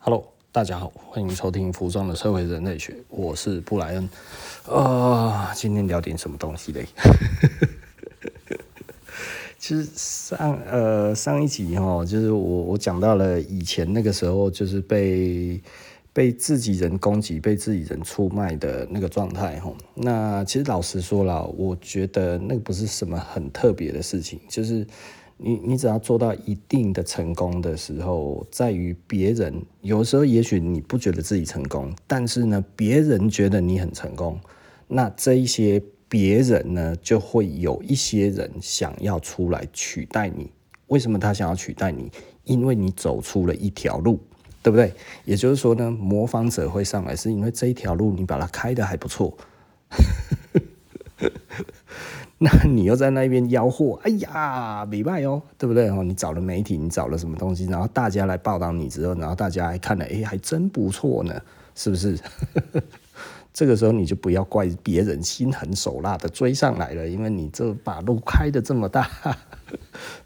Hello，大家好，欢迎收听《服装的社会人类学》，我是布莱恩。啊、今天聊点什么东西嘞？其实上呃上一集哈，就是我我讲到了以前那个时候，就是被被自己人攻击、被自己人出卖的那个状态哈。那其实老实说了，我觉得那个不是什么很特别的事情，就是。你你只要做到一定的成功的时候，在于别人有时候也许你不觉得自己成功，但是呢，别人觉得你很成功，那这一些别人呢，就会有一些人想要出来取代你。为什么他想要取代你？因为你走出了一条路，对不对？也就是说呢，模仿者会上来，是因为这一条路你把它开得还不错。那你又在那边吆喝，哎呀，没卖哦，对不对哦？你找了媒体，你找了什么东西，然后大家来报道你之后，然后大家还看了，哎，还真不错呢，是不是？这个时候你就不要怪别人心狠手辣的追上来了，因为你这把路开的这么大，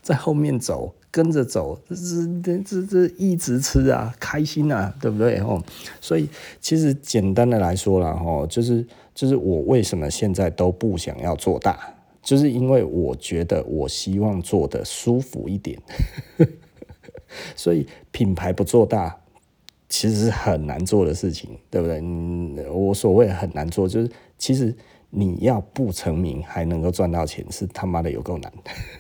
在后面走，跟着走，这这这这一直吃啊，开心啊，对不对？哦，所以其实简单的来说了，哈，就是就是我为什么现在都不想要做大。就是因为我觉得我希望做得舒服一点，所以品牌不做大，其实是很难做的事情，对不对？嗯，我所谓很难做，就是其实你要不成名还能够赚到钱，是他妈的有够难。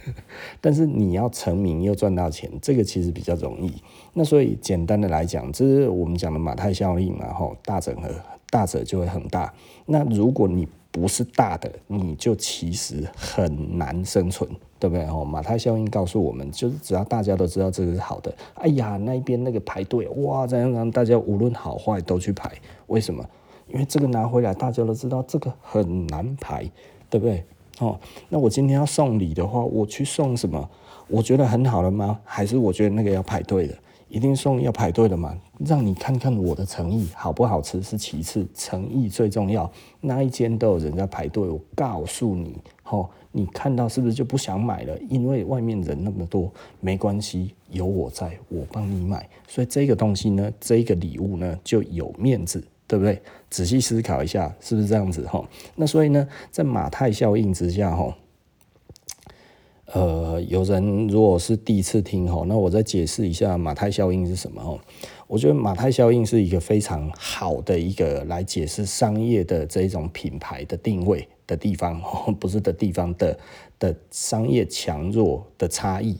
但是你要成名又赚到钱，这个其实比较容易。那所以简单的来讲，这是我们讲的马太效应嘛，吼，大整合，大者就会很大。那如果你不是大的，你就其实很难生存，对不对？哦，马太效应告诉我们，就是只要大家都知道这个是好的，哎呀，那边那个排队，哇，这样让大家无论好坏都去排，为什么？因为这个拿回来，大家都知道这个很难排，对不对？哦，那我今天要送礼的话，我去送什么？我觉得很好了吗？还是我觉得那个要排队的？一定送要排队的嘛？让你看看我的诚意好不好吃是其次，诚意最重要。那一间都有人在排队，我告诉你，吼，你看到是不是就不想买了？因为外面人那么多，没关系，有我在，我帮你买。所以这个东西呢，这个礼物呢，就有面子，对不对？仔细思考一下，是不是这样子？吼，那所以呢，在马太效应之下，吼。呃，有人如果是第一次听吼，那我再解释一下马太效应是什么吼。我觉得马太效应是一个非常好的一个来解释商业的这种品牌的定位的地方，不是的地方的的商业强弱的差异，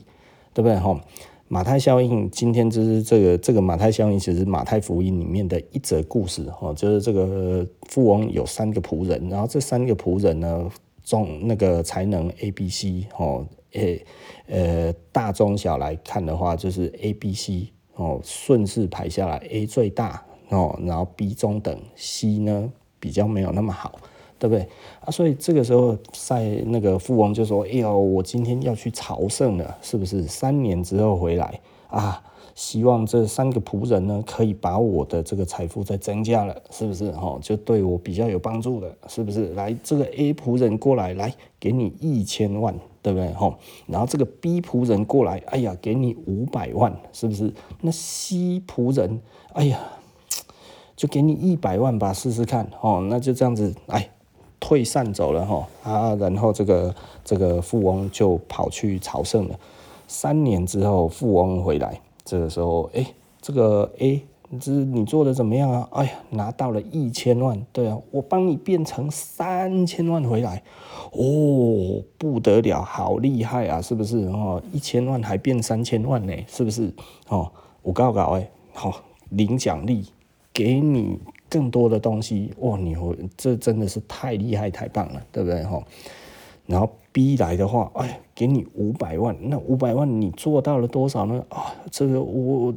对不对吼？马太效应今天就是这个这个马太效应，其实马太福音里面的一则故事哦，就是这个富翁有三个仆人，然后这三个仆人呢，中那个才能 A、B、C 吼。诶，呃，大中小来看的话，就是 A、B、C 哦，顺势排下来，A 最大哦，然后 B 中等，C 呢比较没有那么好，对不对啊？所以这个时候，在那个富翁就说：“哎呦，我今天要去朝圣了，是不是？三年之后回来啊？希望这三个仆人呢，可以把我的这个财富再增加了，是不是？哦，就对我比较有帮助的，是不是？来，这个 A 仆人过来，来给你一千万。”对不对？吼，然后这个 B 仆人过来，哎呀，给你五百万，是不是？那 C 仆人，哎呀，就给你一百万吧，试试看，哦，那就这样子，哎，退散走了，哈，啊，然后这个这个富翁就跑去朝圣了。三年之后，富翁回来，这个时候，哎，这个 A。这你做的怎么样啊？哎呀，拿到了一千万，对啊，我帮你变成三千万回来，哦，不得了，好厉害啊，是不是？哦，一千万还变三千万呢，是不是？哦，我告告哎，好，领奖励，给你更多的东西，哇，你这真的是太厉害，太棒了，对不对？哈，然后。逼来的话，哎，给你五百万，那五百万你做到了多少呢？啊，这个我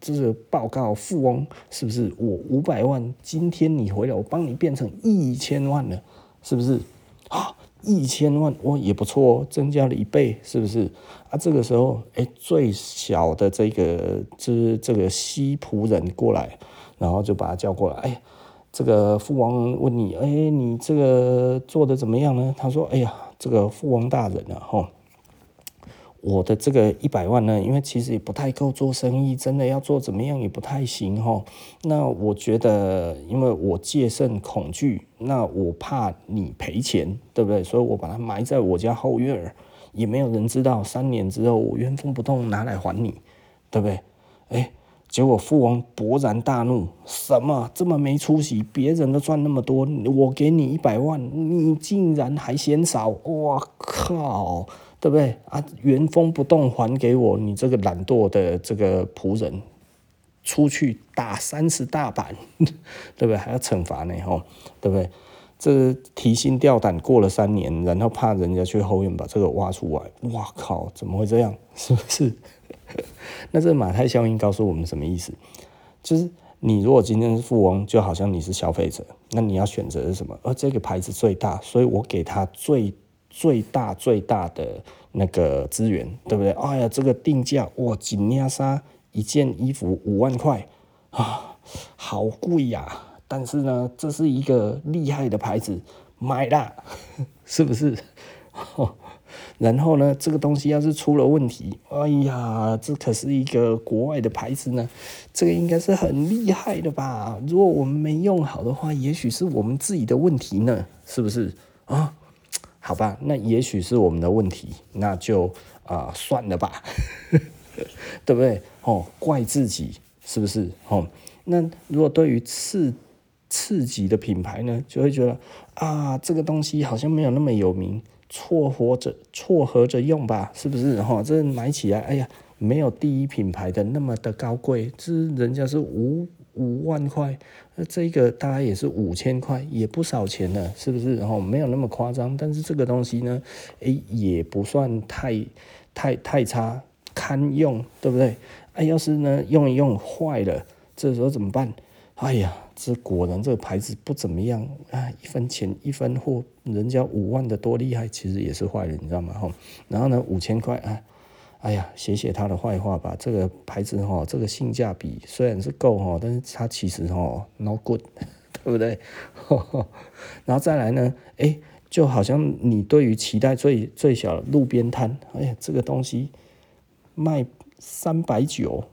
这个报告富翁是不是？我五百万，今天你回来，我帮你变成一千万了，是不是？啊，一千万，我也不错哦，增加了一倍，是不是？啊，这个时候，哎，最小的这个就是这个西仆人过来，然后就把他叫过来，哎，这个富王问你，哎，你这个做的怎么样呢？他说，哎呀。这个富翁大人啊，吼，我的这个一百万呢，因为其实也不太够做生意，真的要做怎么样也不太行哈。那我觉得，因为我戒慎恐惧，那我怕你赔钱，对不对？所以我把它埋在我家后院，也没有人知道。三年之后，我原封不动拿来还你，对不对？哎，结果父王勃然大怒，什么这么没出息？别人都赚那么多，我给你一百万，你竟然还嫌少！我靠！对不对啊？原封不动还给我，你这个懒惰的这个仆人，出去打三十大板，对不对？还要惩罚呢，吼，对不对？这提心吊胆过了三年，然后怕人家去后院把这个挖出来，哇靠！怎么会这样？是不是？那这马太效应告诉我们什么意思？就是你如果今天是富翁，就好像你是消费者，那你要选择是什么？而这个牌子最大，所以我给他最。最大最大的那个资源，对不对？哎呀，这个定价哇，紧压杀一件衣服五万块啊，好贵呀！但是呢，这是一个厉害的牌子，买啦，是不是？然后呢，这个东西要是出了问题，哎呀，这可是一个国外的牌子呢，这个应该是很厉害的吧？如果我们没用好的话，也许是我们自己的问题呢，是不是啊？好吧，那也许是我们的问题，那就啊、算了吧，对不对？哦，怪自己是不是？哦，那如果对于次次级的品牌呢，就会觉得啊，这个东西好像没有那么有名，撮合着撮合着用吧，是不是？哈、哦，这买起来，哎呀，没有第一品牌的那么的高贵，这人家是五五万块。那这个大概也是五千块，也不少钱了，是不是？然后没有那么夸张，但是这个东西呢，哎，也不算太太太差，堪用，对不对？哎，要是呢用一用坏了，这时候怎么办？哎呀，这果然这个牌子不怎么样啊，一分钱一分货，人家五万的多厉害，其实也是坏人，你知道吗？吼，然后呢五千块啊。哎呀，写写他的坏话吧。这个牌子哈，这个性价比虽然是够哈，但是它其实哈 no good，对不对？然后再来呢，哎，就好像你对于期待最最小的路边摊，哎呀，这个东西卖三百九，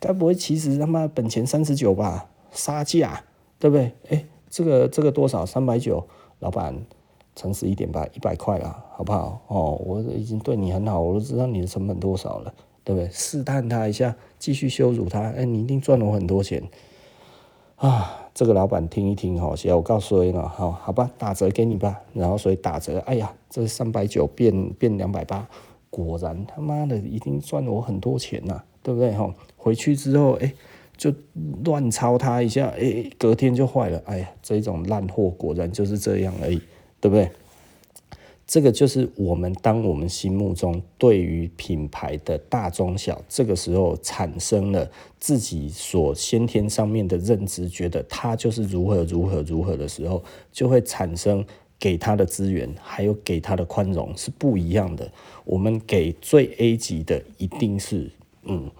该不会其实他妈本钱三十九吧？杀价，对不对？哎，这个这个多少？三百九，老板。诚实一点吧，一百块啦，好不好？哦，我已经对你很好，我都知道你的成本多少了，对不对？试探他一下，继续羞辱他，哎，你一定赚了我很多钱啊！这个老板听一听，好，行，我告诉你了，好，好吧，打折给你吧。然后所以打折，哎呀，这三百九变变两百八，果然他妈的一定赚了我很多钱呐，对不对？哈，回去之后，哎，就乱抄他一下，哎，隔天就坏了，哎呀，这种烂货果然就是这样而已。对不对？这个就是我们当我们心目中对于品牌的大中小，这个时候产生了自己所先天上面的认知，觉得它就是如何如何如何的时候，就会产生给他的资源，还有给他的宽容是不一样的。我们给最 A 级的，一定是嗯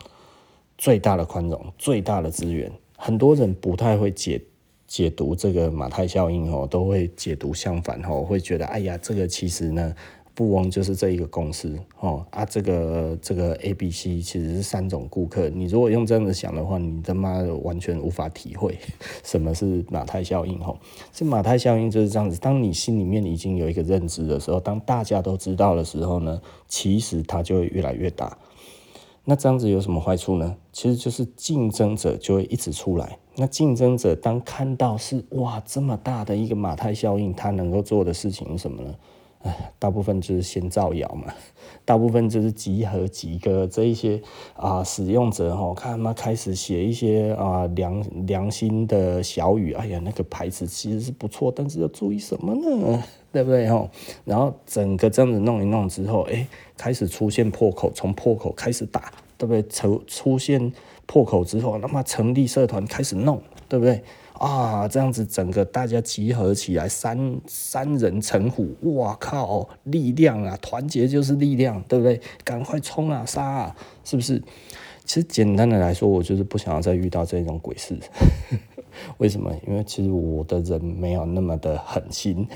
最大的宽容、最大的资源。很多人不太会解。解读这个马太效应哦，都会解读相反哦，会觉得哎呀，这个其实呢，富翁就是这一个公司哦啊，这个这个 A、B、C 其实是三种顾客。你如果用这样子想的话，你他妈的完全无法体会什么是马太效应哦。这马太效应就是这样子，当你心里面已经有一个认知的时候，当大家都知道的时候呢，其实它就会越来越大。那这样子有什么坏处呢？其实就是竞争者就会一直出来。那竞争者当看到是哇这么大的一个马太效应，他能够做的事情是什么呢？哎，大部分就是先造谣嘛，大部分就是集合几个这一些啊、使用者哈，看他们开始写一些啊、良良心的小语。哎呀，那个牌子其实是不错，但是要注意什么呢？对不对哈？然后整个这样子弄一弄之后，哎，开始出现破口，从破口开始打，对不对？出出现破口之后，那么成立社团开始弄，对不对？啊，这样子整个大家集合起来，三三人成虎，哇靠，力量啊，团结就是力量，对不对？赶快冲啊，杀啊，是不是？其实简单的来说，我就是不想要再遇到这种鬼事。为什么？因为其实我的人没有那么的狠心，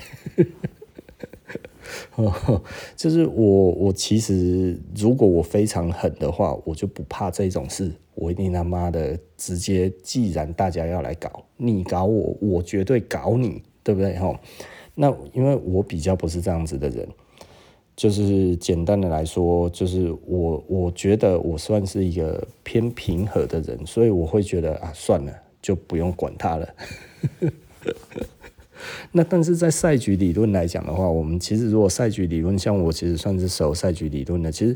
就是我我其实如果我非常狠的话，我就不怕这种事，我一定他妈的直接，既然大家要来搞，你搞我，我绝对搞你，对不对？哈，那因为我比较不是这样子的人。就是简单的来说，就是我我觉得我算是一个偏平和的人，所以我会觉得啊，算了，就不用管他了。那但是在赛局理论来讲的话，我们其实如果赛局理论，像我其实算是守赛局理论的，其实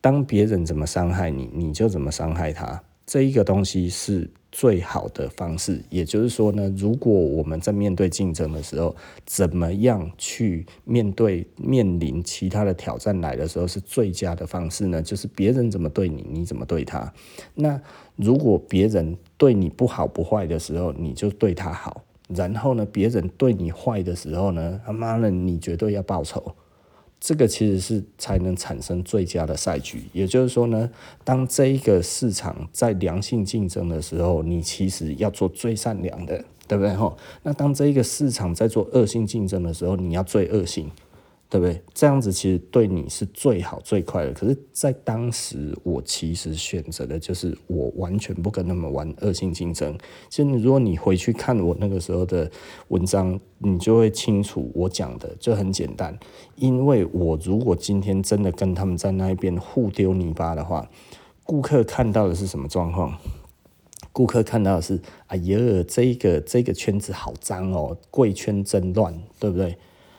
当别人怎么伤害你，你就怎么伤害他，这一个东西是。最好的方式，也就是说呢，如果我们在面对竞争的时候，怎么样去面对面临其他的挑战来的时候，是最佳的方式呢？就是别人怎么对你，你怎么对他。那如果别人对你不好不坏的时候，你就对他好。然后呢，别人对你坏的时候呢，他妈的，你绝对要报仇。这个其实是才能产生最佳的赛局，也就是说呢，当这一个市场在良性竞争的时候，你其实要做最善良的，对不对？吼，那当这一个市场在做恶性竞争的时候，你要最恶性。对不对？这样子其实对你是最好最快的。可是，在当时，我其实选择的就是我完全不跟他们玩恶性竞争。其实，如果你回去看我那个时候的文章，你就会清楚我讲的就很简单。因为我如果今天真的跟他们在那一边互丢泥巴的话，顾客看到的是什么状况？顾客看到的是，哎呀，这个这个圈子好脏哦，贵圈真乱，对不对？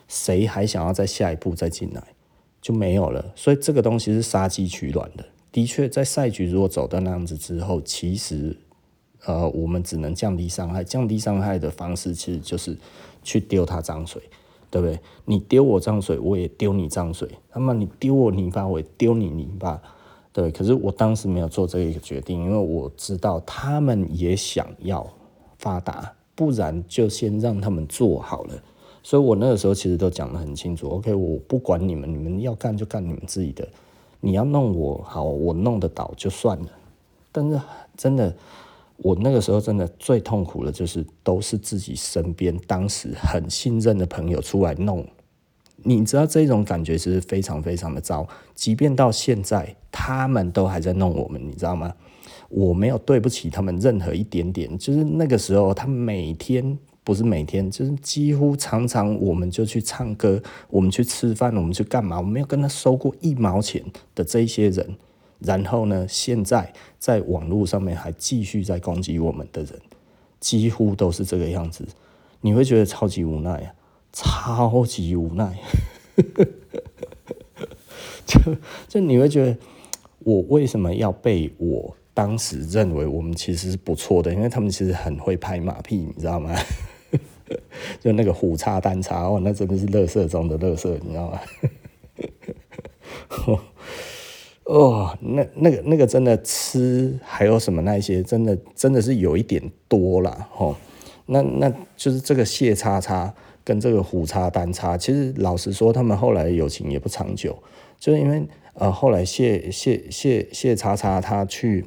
谁还想要再下一步再进来，就没有了。所以这个东西是杀鸡取卵的。的确，在赛局如果走到那样子之后，其实呃，我们只能降低伤害。降低伤害的方式其实就是去丢他脏水，对不对？你丢我脏水，我也丢你脏水。那么你丢我泥巴，我也丢你泥巴。对，可是我当时没有做这个决定，因为我知道他们也想要发达，不然就先让他们做好了。所以我那个时候其实都讲得很清楚，OK，我不管你们，你们要干就干你们自己的，你要弄我好，我弄得倒就算了。但是真的，我那个时候真的最痛苦的就是都是自己身边当时很信任的朋友出来弄，你知道这种感觉是非常非常的糟。即便到现在，他们都还在弄我们，你知道吗？我没有对不起他们任何一点点，就是那个时候他每天。不是每天，就是几乎常常，我们就去唱歌，我们去吃饭，我们去干嘛？我没有跟他收过一毛钱的这些人，然后呢，现在在网络上面还继续在攻击我们的人，几乎都是这个样子。你会觉得超级无奈啊，超级无奈。就就你会觉得，我为什么要被我当时认为我们其实是不错的？因为他们其实很会拍马屁，你知道吗？就那个虎叉单叉哦，那真的是垃圾中的垃圾，你知道吗？哦，那那个那个真的吃还有什么那些，真的真的是有一点多了哦。那那就是这个谢叉叉跟这个虎叉单叉，其实老实说，他们后来友情也不长久，就是因为呃后来谢谢谢谢叉叉他去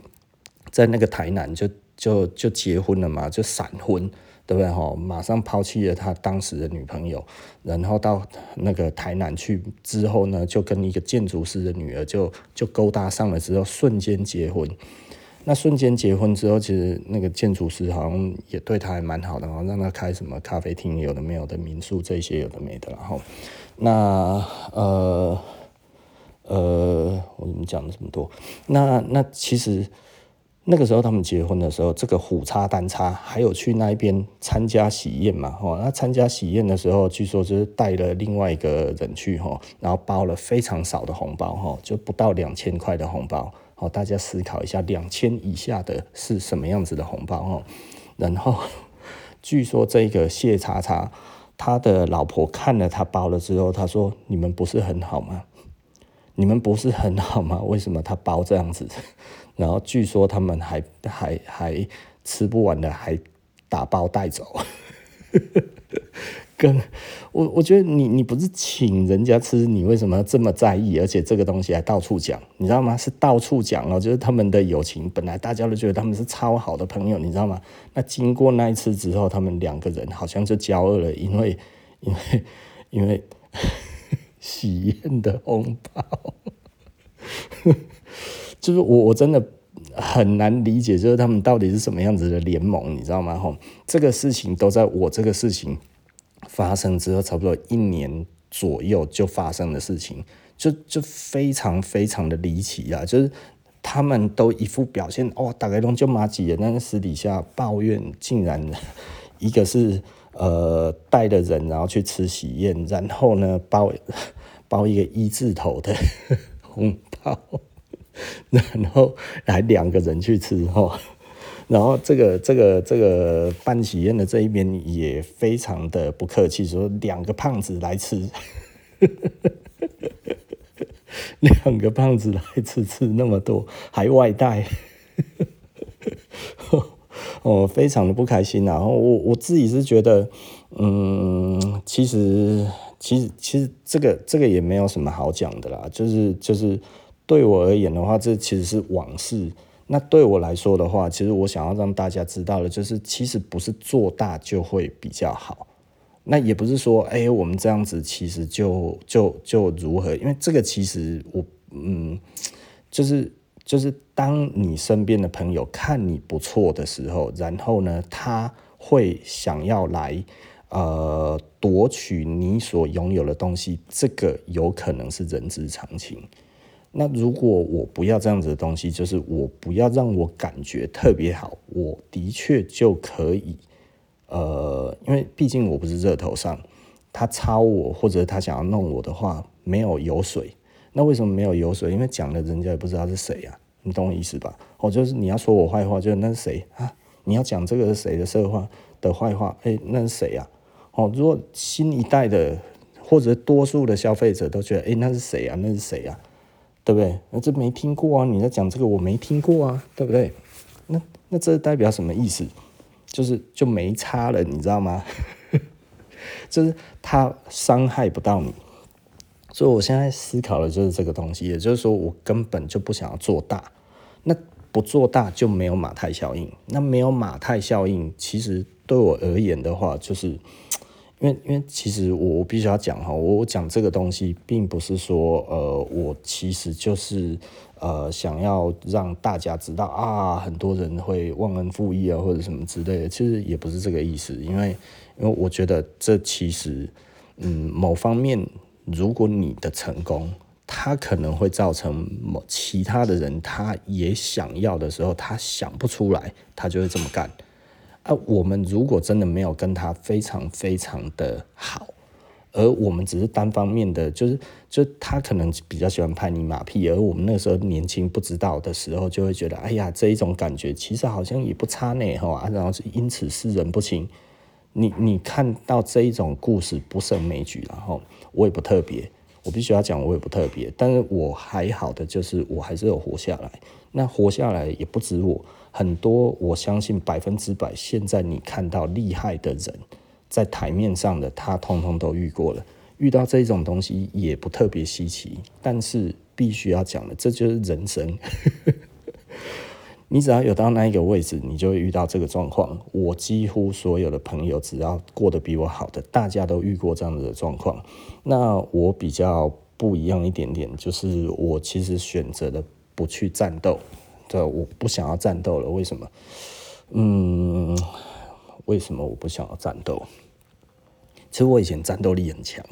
在那个台南就就就结婚了嘛，就闪婚。对不对？哈，马上抛弃了他当时的女朋友，然后到那个台南去之后呢，就跟一个建筑师的女儿就就勾搭上了，之后瞬间结婚。那瞬间结婚之后，其实那个建筑师好像也对他还蛮好的，然后让他开什么咖啡厅，有的没有的民宿这些有的没的。然后，那呃呃，我怎么讲了这么多？那那其实。那个时候他们结婚的时候，这个虎叉单叉还有去那边参加喜宴嘛？哈，那参加喜宴的时候，据说就是带了另外一个人去哈，然后包了非常少的红包哈，就不到两千块的红包。哦，大家思考一下，两千以下的是什么样子的红包哈？然后 据说这个谢叉叉他的老婆看了他包了之后，他说：“你们不是很好吗？你们不是很好吗？为什么他包这样子？”然后据说他们还还还吃不完的，还打包带走。跟我我觉得你你不是请人家吃，你为什么这么在意？而且这个东西还到处讲，你知道吗？是到处讲哦，就是他们的友情本来大家都觉得他们是超好的朋友，你知道吗？那经过那一次之后，他们两个人好像就交恶了，因为因为因为 喜宴的红包，就是我我真的很难理解，就是他们到底是什么样子的联盟，你知道吗？吼，这个事情都在我这个事情发生之后，差不多一年左右就发生的事情，就就非常非常的离奇啊！就是他们都一副表现，哦，大概拢就麻吉的，但是私底下抱怨，竟然一个是。呃，带的人然后去吃喜宴，然后呢包包一个一字头的 红包，然后来两个人去吃哈，然后这个这个这个办喜宴的这一边也非常的不客气，说两个胖子来吃，两个胖子来吃吃那么多还外带。哦，非常的不开心，然后我我自己是觉得，嗯，其实其实其实这个这个也没有什么好讲的啦，就是就是对我而言的话，这其实是往事。那对我来说的话，其实我想要让大家知道的，就是其实不是做大就会比较好。那也不是说，哎，我们这样子其实就就就如何？因为这个其实我嗯，就是。就是当你身边的朋友看你不错的时候，然后呢，他会想要来呃夺取你所拥有的东西，这个有可能是人之常情。那如果我不要这样子的东西，就是我不要让我感觉特别好，我的确就可以呃，因为毕竟我不是热头上，他抄我或者他想要弄我的话，没有油水。那为什么没有油水？因为讲了，人家也不知道是谁呀、你懂我意思吧？哦，就是你要说我坏话，就是那是谁啊？你要讲这个是谁的色话的坏话？哎、那是谁呀？哦，如果新一代的或者多数的消费者都觉得，哎、那是谁呀？那是谁呀？对不对？那这没听过啊？你在讲这个，我没听过啊，对不对？那那这代表什么意思？就是就没差了，你知道吗？就是他伤害不到你。所以，我现在思考的就是这个东西，也就是说，我根本就不想要做大。那不做大就没有马太效应。那没有马太效应，其实对我而言的话，就是因为，因为其实我我必须要讲哈，我讲这个东西，并不是说，呃，我其实就是呃想要让大家知道啊，很多人会忘恩负义啊，或者什么之类的。其实也不是这个意思，因为，因为我觉得这其实，嗯，某方面。如果你的成功，他可能会造成某其他的人，他也想要的时候，他想不出来，他就会这么干。啊，我们如果真的没有跟他非常非常的好，而我们只是单方面的，就是就他可能比较喜欢拍你马屁，而我们那时候年轻不知道的时候，就会觉得，哎呀，这一种感觉其实好像也不差呢，哈啊，然后是因此世人不清。你你看到这一种故事不胜枚举，然后我也不特别，我必须要讲我也不特别，但是我还好的就是我还是有活下来。那活下来也不止我，很多我相信百分之百，现在你看到厉害的人在台面上的，他通通都遇过了，遇到这种东西也不特别稀奇。但是必须要讲的，这就是人生。你只要有到那一个位置，你就会遇到这个状况。我几乎所有的朋友，只要过得比我好的，大家都遇过这样子的状况。那我比较不一样一点点，就是我其实选择了不去战斗。对，我不想要战斗了。为什么？嗯，为什么我不想要战斗？其实我以前战斗力很强。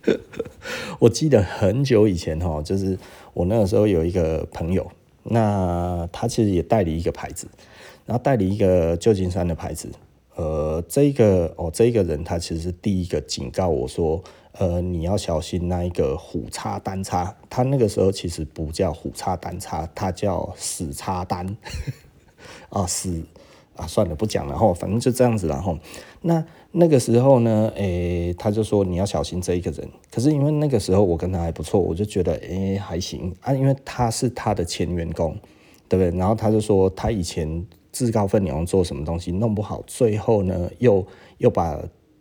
我记得很久以前哈，就是我那个时候有一个朋友。那他其实也代理一个牌子，然后代理一个旧金山的牌子。呃，这个哦，这个人他其实是第一个警告我说，呃，你要小心那一个虎叉单叉。他那个时候其实不叫虎叉单叉，他叫死叉单。啊，死啊，算了，不讲了哈，反正就这样子了哈。那。那个时候呢，诶、他就说你要小心这一个人。可是因为那个时候我跟他还不错，我就觉得诶、还行啊，因为他是他的前员工，对不对？然后他就说他以前自告奋勇做什么东西弄不好，最后呢又又把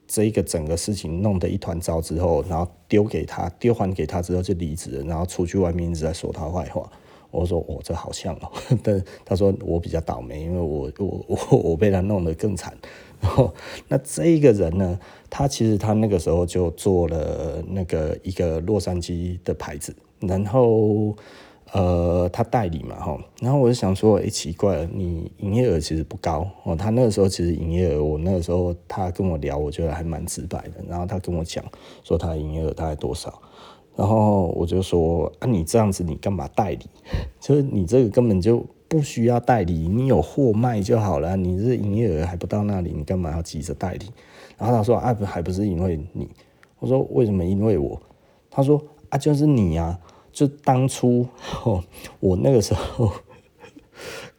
这一个整个事情弄得一团糟之后，然后丢给他丢还给他之后就离职了，然后出去外面一直在说他坏话。我说我、哦、这好像哦，但他说我比较倒霉，因为我我我我被他弄得更惨。然 后那这一个人呢，他其实他那个时候就做了那个一个洛杉矶的牌子，然后。呃，他代理嘛，哈，然后我就想说，哎、奇怪了，你营业额其实不高哦。他那个时候其实营业额，我那个时候他跟我聊，我觉得还蛮直白的。然后他跟我讲说他营业额大概多少，然后我就说啊，你这样子你干嘛代理？就是你这个根本就不需要代理，你有货卖就好了。你这营业额还不到那里，你干嘛要急着代理？然后他说啊，不还不是因为你？我说为什么因为我？他说啊，就是你呀、啊。就当初 哦，我那个时候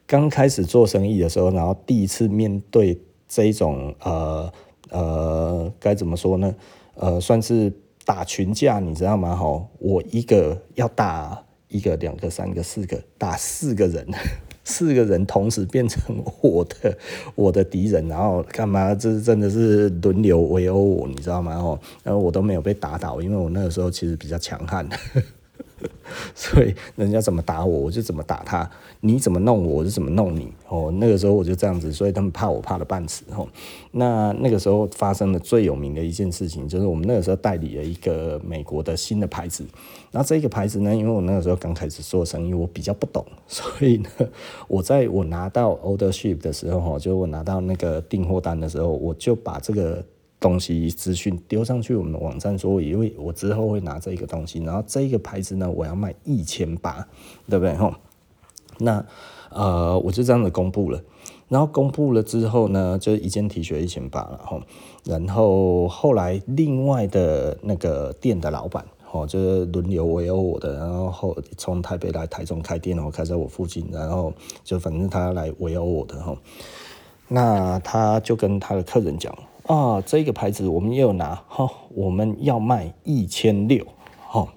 刚开始做生意的时候，然后第一次面对这种呃呃该怎么说呢？呃，算是打群架，你知道吗？哈，我一个要打一个、两个、三个、四个，打四个人，四个人同时变成我的 我的敌人，然后干嘛？这真的是轮流围殴我，你知道吗？哦，然后我都没有被打倒，因为我那个时候其实比较强悍。所以人家怎么打我，我就怎么打他；你怎么弄我，我就怎么弄你。哦，那个时候我就这样子，所以他们怕我怕了半死。哦，那那个时候发生的最有名的一件事情，就是我们那个时候代理了一个美国的新的牌子。那这个牌子呢，因为我那个时候刚开始做生意，我比较不懂，所以呢，我在我拿到 order ship 的时候，哈，就我拿到那个订货单的时候，我就把这个。东西资讯丢上去我们的网站，说因为我之后会拿这个东西，然后这个牌子呢，我要卖一千八，对不对？吼，那呃，我就这样子公布了，然后公布了之后呢，就一件 T 恤一千八了，吼，然后后来另外的那个店的老板，吼，就是轮流围殴我的，然后从台北来台中开店，然后开在我附近，然后就反正他来围殴我的，吼，那他就跟他的客人讲。啊，这个牌子我们也有拿，哈，我们要卖一千六，哈，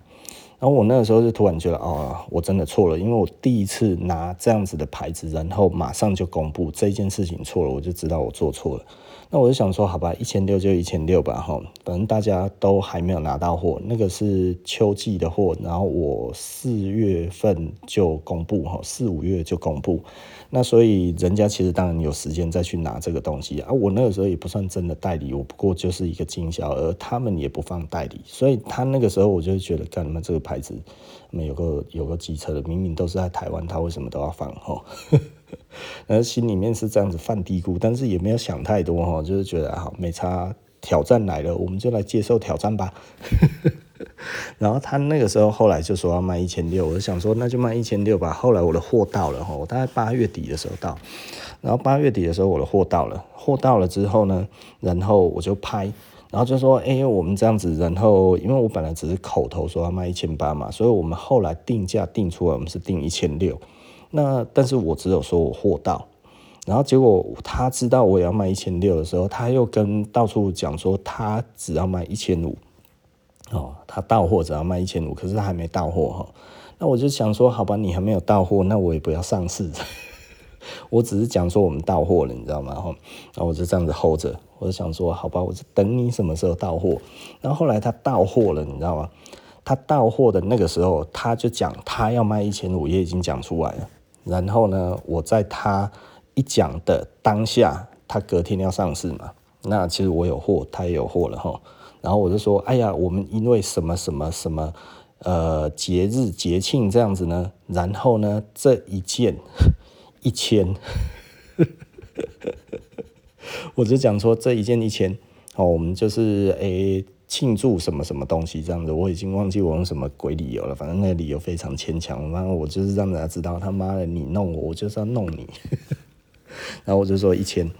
然后我那个时候就突然觉得，哦，我真的错了，因为我第一次拿这样子的牌子，然后马上就公布这件事情错了，我就知道我做错了。那我就想说，好吧，一千六就一千六吧，哈，反正大家都还没有拿到货，那个是秋季的货，然后我四月份就公布，哈，四五月就公布。那所以人家其实当然有时间再去拿这个东西啊，我那个时候也不算真的代理，我不过就是一个经销，而他们也不放代理，所以他那个时候我就觉得，干嘛这个牌子没有个有个机车的，明明都是在台湾，他为什么都要放吼？然后心里面是这样子犯嘀咕，但是也没有想太多哈，就是觉得好没差，挑战来了，我们就来接受挑战吧。然后他那个时候后来就说要卖一千六，我就想说那就卖一千六吧。后来我的货到了哈，我大概八月底的时候到，然后八月底的时候我的货到了，货到了之后呢，然后我就拍，然后就说哎，我们这样子，然后因为我本来只是口头说要卖一千八嘛，所以我们后来定价定出来，我们是定一千六。那但是我只有说我货到，然后结果他知道我要卖一千六的时候，他又跟到处讲说他只要卖一千五。哦，他到货只要卖一千五，可是他还没到货哈。那我就想说，好吧，你还没有到货，那我也不要上市。我只是讲说我们到货了，你知道吗？哈，然后我就这样子 hold 着，我就想说，好吧，我就等你什么时候到货。然后后来他到货了，你知道吗？他到货的那个时候，他就讲他要卖一千五，也已经讲出来了。然后呢，我在他一讲的当下，他隔天要上市嘛。那其实我有货，他也有货了哈。然后我就说，哎呀，我们因为什么什么什么，呃，节日节庆这样子呢？然后呢，这一件 一千，我就讲说这一件一千，哦，我们就是诶庆祝什么什么东西这样子。我已经忘记我用什么鬼理由了，反正那个理由非常牵强。然后我就是让大家知道，他妈的你弄我，我就是要弄你。然后我就说一千。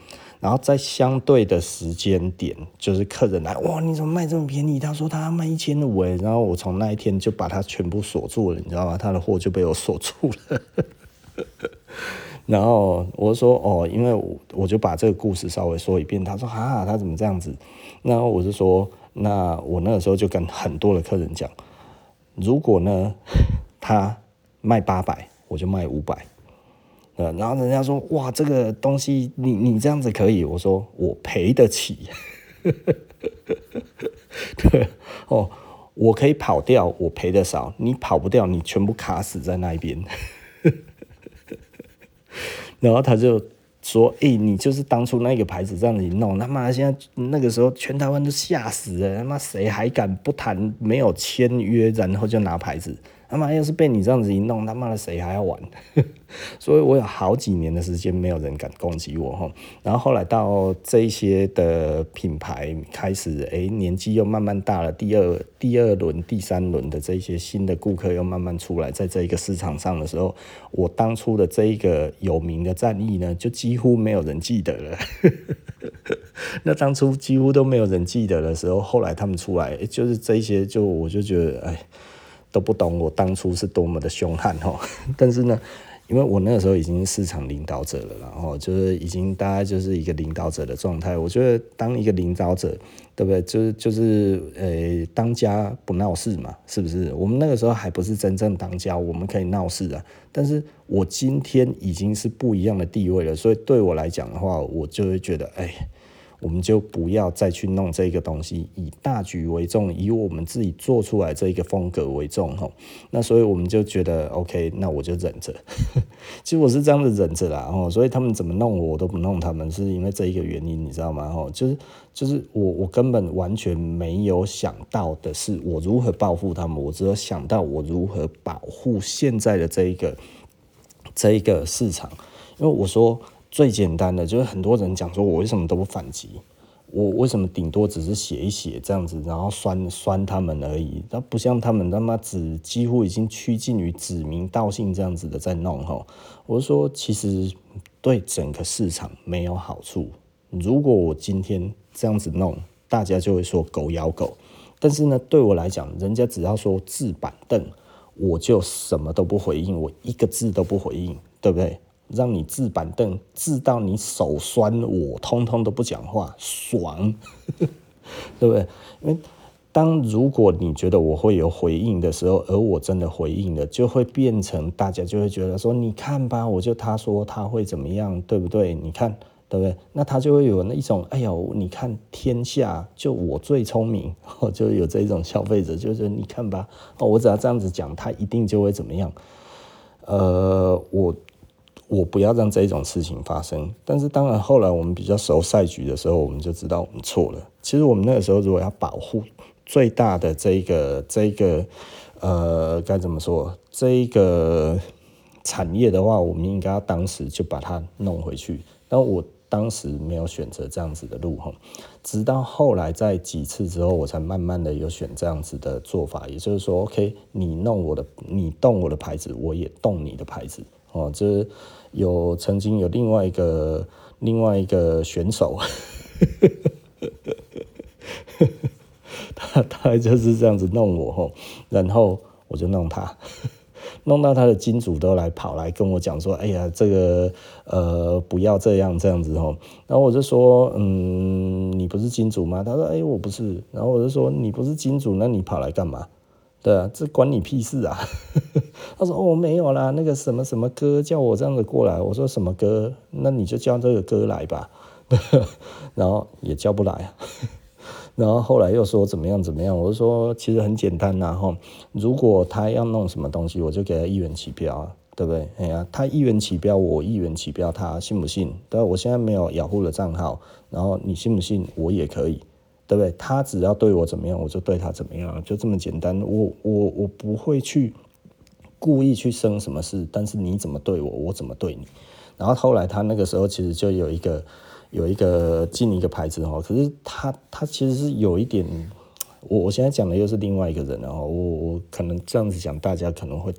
然后在相对的时间点，就是客人来，哇，你怎么卖这么便宜？他说他卖一千五诶，然后我从那一天就把他全部锁住了，你知道吗？他的货就被我锁住了。然后我说哦，因为我我就把这个故事稍微说一遍。他说啊，他怎么这样子？然后我就说，那我那个时候就跟很多的客人讲，如果呢他卖八百，我就卖五百。呃，然后人家说哇，这个东西你你这样子可以，我说我赔得起，对哦，我可以跑掉，我赔的少，你跑不掉，你全部卡死在那一边，然后他就说：“哎、你就是当初那个牌子这样子弄，他妈现在那个时候全台湾都吓死了，他妈谁还敢不谈没有签约，然后就拿牌子？”他妈要是被你这样子一弄，他妈的谁还要玩？所以我有好几年的时间没有人敢攻击我哈。然后后来到这些的品牌开始，哎、欸，年纪又慢慢大了，第二第二轮、第三轮的这些新的顾客又慢慢出来，在这一个市场上的时候，我当初的这一个有名的战役呢，就几乎没有人记得了。那当初几乎都没有人记得的时候，后来他们出来，就是这些，就我就觉得，哎。都不懂我当初是多么的凶悍哦，但是呢，因为我那个时候已经是市场领导者了，然后就是已经大概就是一个领导者的状态。我觉得当一个领导者，对不对？就是就是呃，当家不闹事嘛，是不是？我们那个时候还不是真正当家，我们可以闹事啊。但是我今天已经是不一样的地位了，所以对我来讲的话，我就会觉得，哎。我们就不要再去弄这个东西，以大局为重，以我们自己做出来这一个风格为重吼。那所以我们就觉得 OK，那我就忍着。其实我是这样子忍着啦吼，所以他们怎么弄我，我都不弄他们，是因为这一个原因，你知道吗？吼，就是就是我我根本完全没有想到的是我如何报复他们，我只有想到我如何保护现在的这一个这一个市场，因为我说。最简单的就是很多人讲说，我为什么都不反击？我为什么顶多只是写一写这样子，然后酸酸他们而已？他不像他们他妈只几乎已经趋近于指名道姓这样子的在弄哈。我说，其实对整个市场没有好处。如果我今天这样子弄，大家就会说狗咬狗。但是呢，对我来讲，人家只要说治板凳，我就什么都不回应，我一个字都不回应，对不对？让你治板凳，治到你手酸，我通通都不讲话，爽，对不对？因为当如果你觉得我会有回应的时候，而我真的回应了，就会变成大家就会觉得说，你看吧，我就他说他会怎么样，对不对？你看，对不对？那他就会有那一种，哎呦，你看天下就我最聪明，就有这种消费者，就是你看吧，我只要这样子讲，他一定就会怎么样？呃，我。我不要让这种事情发生，但是当然后来我们比较熟赛局的时候，我们就知道我们错了。其实我们那个时候如果要保护最大的这一个这一个呃该怎么说这一个产业的话，我们应该要当时就把它弄回去。但我当时没有选择这样子的路哈，直到后来在几次之后，我才慢慢的有选这样子的做法。也就是说，OK，你弄我的，你动我的牌子，我也动你的牌子。哦，就是有曾经有另外一个另外一个选手，他他就是这样子弄我吼，然后我就弄他，弄到他的金主都来跑来跟我讲说，哎呀，这个呃不要这样这样子吼，然后我就说，嗯，你不是金主吗？他说，哎，我不是，然后我就说，你不是金主，那你跑来干嘛？对啊，这关你屁事啊！他说：“哦，没有啦，那个什么什么哥叫我这样子过来。”我说：“什么哥？那你就叫这个哥来吧。”然后也叫不来。然后后来又说怎么样怎么样？我就说其实很简单呐，哈，如果他要弄什么东西，我就给他一元起标，对不对？哎呀，他一元起标，我一元起标，他信不信？对，我现在没有雅虎的账号，然后你信不信？我也可以。对不对？他只要对我怎么样，我就对他怎么样，就这么简单。我我我不会去故意去生什么事，但是你怎么对我，我怎么对你。然后后来他那个时候其实就有一个有一个进一个牌子哈，可是他他其实是有一点，我我现在讲的又是另外一个人然后我我可能这样子讲，大家可能会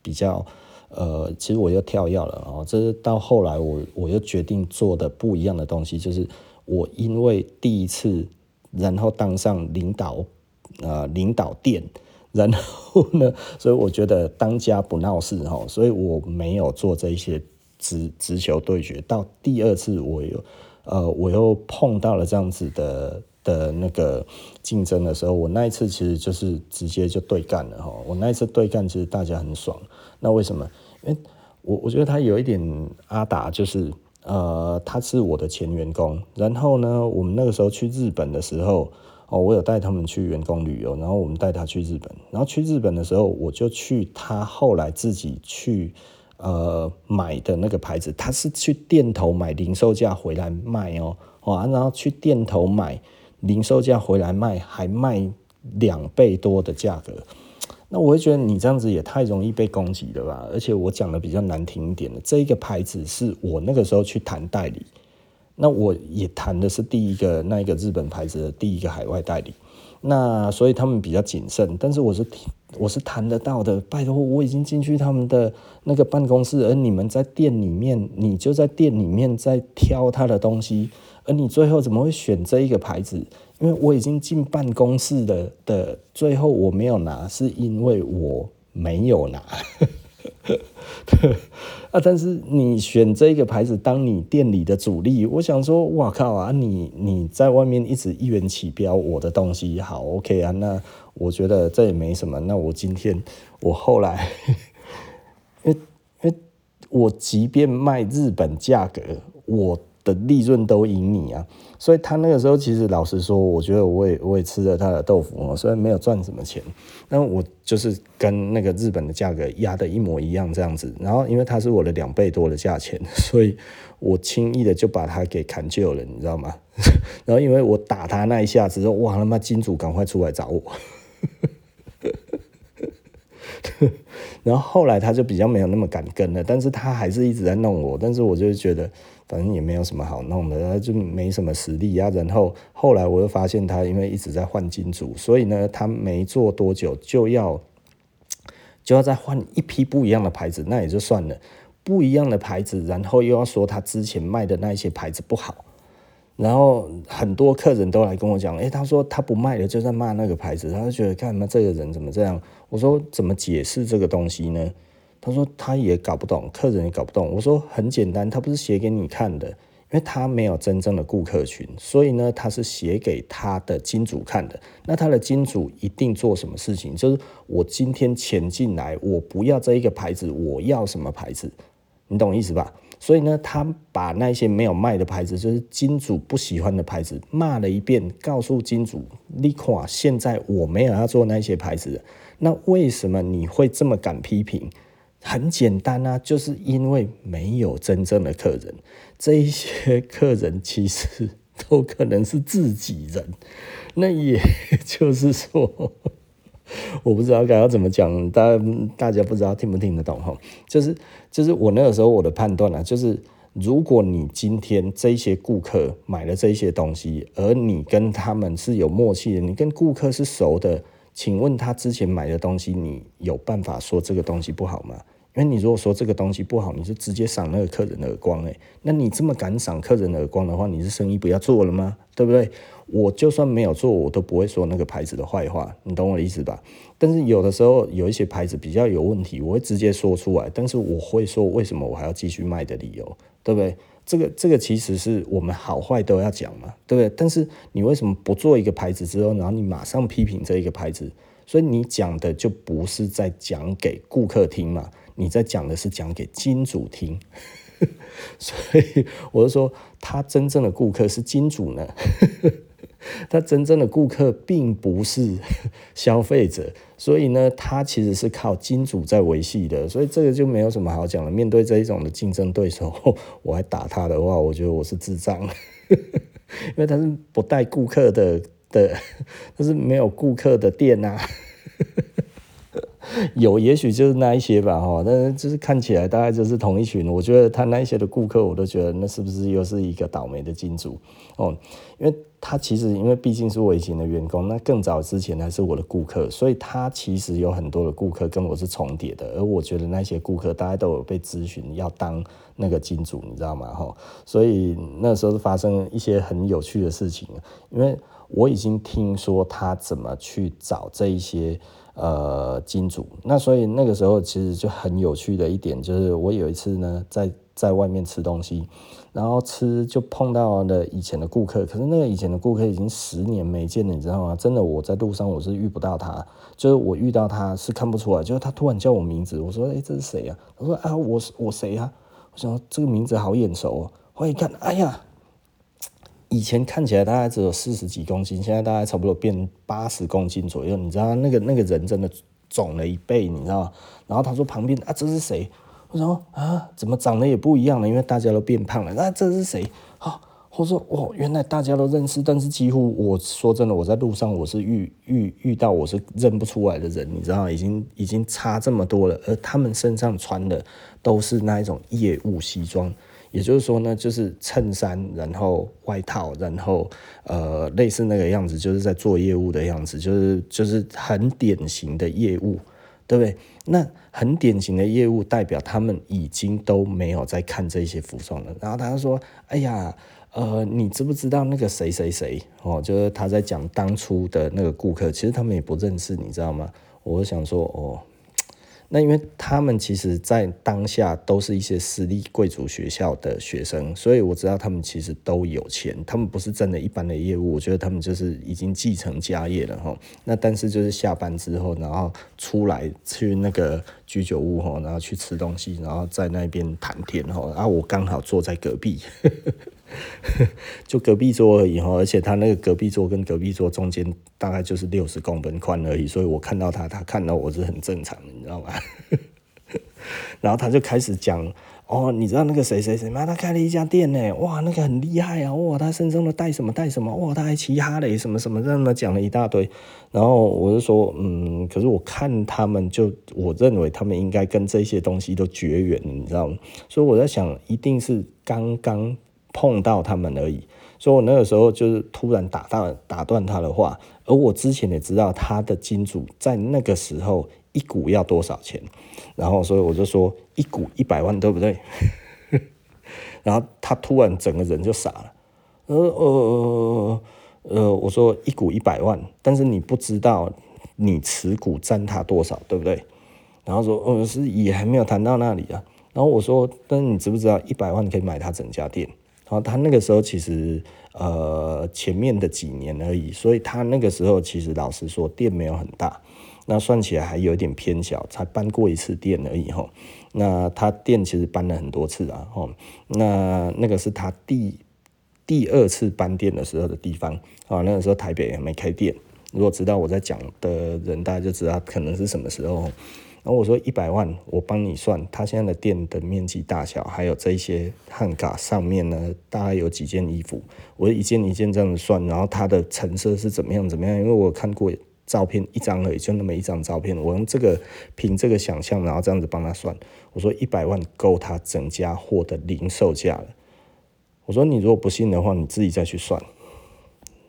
比较呃，其实我又跳药了哦。这是到后来我我又决定做的不一样的东西，就是我因为第一次。然后当上领导，呃，领导店，然后呢，所以我觉得当家不闹事哈，所以我没有做这些直直球对决。到第二次我又，呃，我又碰到了这样子的的那个竞争的时候，我那一次其实就是直接就对干了哈。我那一次对干，其实大家很爽。那为什么？因为我我觉得他有一点阿达就是。呃，他是我的前员工，然后呢，我们那个时候去日本的时候，哦，我有带他们去员工旅游，然后我们带他去日本，然后去日本的时候，我就去他后来自己去呃买的那个牌子，他是去店头买零售价回来卖哦，哇，然后去店头买零售价回来卖，还卖两倍多的价格。那我会觉得你这样子也太容易被攻击了吧？而且我讲的比较难听一点的，这一个牌子是我那个时候去谈代理，那我也谈的是第一个那一个日本牌子的第一个海外代理，那所以他们比较谨慎，但是我是我是谈得到的。拜托，我已经进去他们的那个办公室，而你们在店里面，你就在店里面在挑他的东西，而你最后怎么会选这一个牌子？因为我已经进办公室了的，最后我没有拿，是因为我没有拿。啊！但是你选这个牌子当你店里的主力，我想说，哇靠啊！你你在外面一直一元起标我的东西，好 OK 啊？那我觉得这也没什么。那我今天我后来，因为因为我即便卖日本价格，我。的利润都赢你啊，所以他那个时候其实老实说，我觉得我也我也吃了他的豆腐哦，虽然没有赚什么钱，但我就是跟那个日本的价格压的一模一样这样子。然后因为他是我的两倍多的价钱，所以我轻易的就把他给砍旧了，你知道吗？然后因为我打他那一下子，说哇他妈金主赶快出来找我。然后后来他就比较没有那么敢跟了，但是他还是一直在弄我，但是我就觉得。反正也没有什么好弄的，他就没什么实力啊。然后后来我又发现他因为一直在换金主，所以呢，他没做多久就要就要再换一批不一样的牌子，那也就算了。不一样的牌子，然后又要说他之前卖的那一些牌子不好，然后很多客人都来跟我讲，诶，他说他不卖了，就在骂那个牌子，他就觉得干嘛，这个人怎么这样？我说怎么解释这个东西呢？他说他也搞不懂，客人也搞不懂。我说很简单，他不是写给你看的，因为他没有真正的顾客群，所以呢，他是写给他的金主看的。那他的金主一定做什么事情？就是我今天钱进来，我不要这一个牌子，我要什么牌子？你懂意思吧？所以呢，他把那些没有卖的牌子，就是金主不喜欢的牌子，骂了一遍，告诉金主：你看，现在我没有要做那些牌子，那为什么你会这么敢批评？很简单啊，就是因为没有真正的客人，这一些客人其实都可能是自己人。那也就是说，我不知道该要怎么讲，大大家不知道听不听得懂哈？就是就是我那个时候我的判断啊，就是如果你今天这些顾客买了这些东西，而你跟他们是有默契的，你跟顾客是熟的，请问他之前买的东西，你有办法说这个东西不好吗？因为你如果说这个东西不好，你就直接赏那个客人的耳光诶，那你这么敢赏客人耳光的话，你是生意不要做了吗？对不对？我就算没有做，我都不会说那个牌子的坏话，你懂我的意思吧？但是有的时候有一些牌子比较有问题，我会直接说出来，但是我会说为什么我还要继续卖的理由，对不对？这个这个其实是我们好坏都要讲嘛，对不对？但是你为什么不做一个牌子之后，然后你马上批评这一个牌子？所以你讲的就不是在讲给顾客听嘛？你在讲的是讲给金主听，所以我就说，他真正的顾客是金主呢，他真正的顾客并不是消费者，所以呢，他其实是靠金主在维系的，所以这个就没有什么好讲了。面对这一种的竞争对手，我还打他的话，我觉得我是智障，因为他是不带顾客的的，他是没有顾客的店呐、啊。有，也许就是那一些吧，哈，但是就是看起来大概就是同一群。我觉得他那一些的顾客，我都觉得那是不是又是一个倒霉的金主哦？因为他其实因为毕竟是我以前的员工，那更早之前还是我的顾客，所以他其实有很多的顾客跟我是重叠的。而我觉得那些顾客大家都有被咨询要当那个金主，你知道吗？哈，所以那时候发生一些很有趣的事情，因为我已经听说他怎么去找这一些。呃，金主，那所以那个时候其实就很有趣的一点，就是我有一次呢，在在外面吃东西，然后吃就碰到了以前的顾客，可是那个以前的顾客已经十年没见了，你知道吗？真的，我在路上我是遇不到他，就是我遇到他是看不出来，就是他突然叫我名字，我说，哎，这是谁啊？他说，啊，我我谁啊？我想这个名字好眼熟哦，我一看，哎呀。以前看起来大概只有四十几公斤，现在大概差不多变八十公斤左右。你知道那个那个人真的肿了一倍，你知道吗？然后他说旁边啊，这是谁？我说啊，怎么长得也不一样了？因为大家都变胖了。那这是谁？啊，我说哦，原来大家都认识，但是几乎我说真的，我在路上我是遇遇遇到我是认不出来的人，你知道，已经已经差这么多了。而他们身上穿的都是那一种业务西装。也就是说呢，就是衬衫，然后外套，然后呃，类似那个样子，就是在做业务的样子，就是就是很典型的业务，对不对？那很典型的业务代表他们已经都没有在看这些服装了。然后他说：“哎呀，呃，你知不知道那个谁谁谁？哦，就是他在讲当初的那个顾客，其实他们也不认识，你知道吗？”我想说：“哦。”那因为他们其实，在当下都是一些私立贵族学校的学生，所以我知道他们其实都有钱。他们不是真的一般的业务，我觉得他们就是已经继承家业了哈。那但是就是下班之后，然后出来去那个居酒屋哈，然后去吃东西，然后在那边谈天哈。然后我刚好坐在隔壁。就隔壁桌而已哈，而且他那个隔壁桌跟隔壁桌中间大概就是六十公分宽而已，所以我看到他，他看到我是很正常的，你知道吗？然后他就开始讲哦，你知道那个谁谁谁吗？他开了一家店呢，哇，那个很厉害啊，哇，他身上都带什么带什么，哇，他还骑哈雷什么什么，这么讲了一大堆。然后我就说，嗯，可是我看他们就，我认为他们应该跟这些东西都绝缘，你知道吗？所以我在想，一定是刚刚。碰到他们而已，所以我那个时候就是突然打断打断他的话，而我之前也知道他的金主在那个时候一股要多少钱，然后所以我就说一股一百万，对不对？然后他突然整个人就傻了，呃呃呃，我说一股一百万，但是你不知道你持股占他多少，对不对？然后说呃是也还没有谈到那里啊，然后我说，但是你知不知道一百万可以买他整家店？然后他那个时候其实呃前面的几年而已，所以他那个时候其实老实说店没有很大，那算起来还有点偏小，才搬过一次店而已吼。那他店其实搬了很多次啊吼，那那个是他第第二次搬店的时候的地方啊，那个时候台北还没开店。如果知道我在讲的人，大家就知道可能是什么时候。然后我说一百万，我帮你算，他现在的店的面积大小，还有这一些汉卡上面呢，大概有几件衣服，我一件一件这样子算，然后它的成色是怎么样怎么样？因为我看过照片一张而已，就那么一张照片，我用这个凭这个想象，然后这样子帮他算，我说一百万够他整家货的零售价了。我说你如果不信的话，你自己再去算。